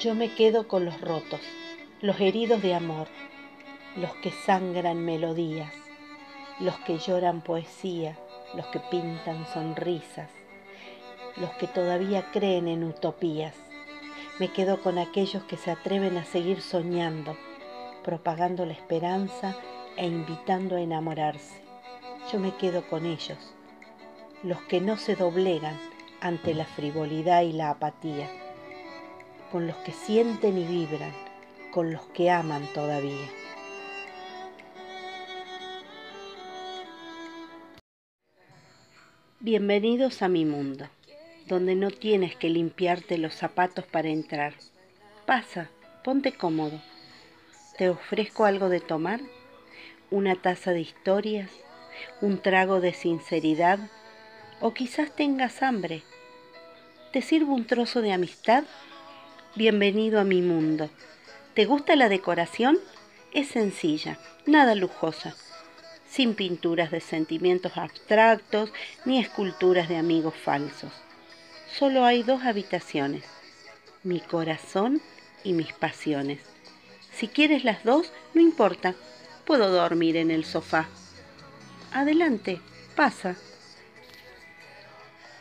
Yo me quedo con los rotos, los heridos de amor, los que sangran melodías, los que lloran poesía, los que pintan sonrisas, los que todavía creen en utopías. Me quedo con aquellos que se atreven a seguir soñando, propagando la esperanza e invitando a enamorarse. Yo me quedo con ellos, los que no se doblegan ante la frivolidad y la apatía con los que sienten y vibran, con los que aman todavía. Bienvenidos a mi mundo, donde no tienes que limpiarte los zapatos para entrar. Pasa, ponte cómodo. Te ofrezco algo de tomar, una taza de historias, un trago de sinceridad, o quizás tengas hambre. ¿Te sirvo un trozo de amistad? Bienvenido a mi mundo. ¿Te gusta la decoración? Es sencilla, nada lujosa, sin pinturas de sentimientos abstractos ni esculturas de amigos falsos. Solo hay dos habitaciones, mi corazón y mis pasiones. Si quieres las dos, no importa, puedo dormir en el sofá. Adelante, pasa.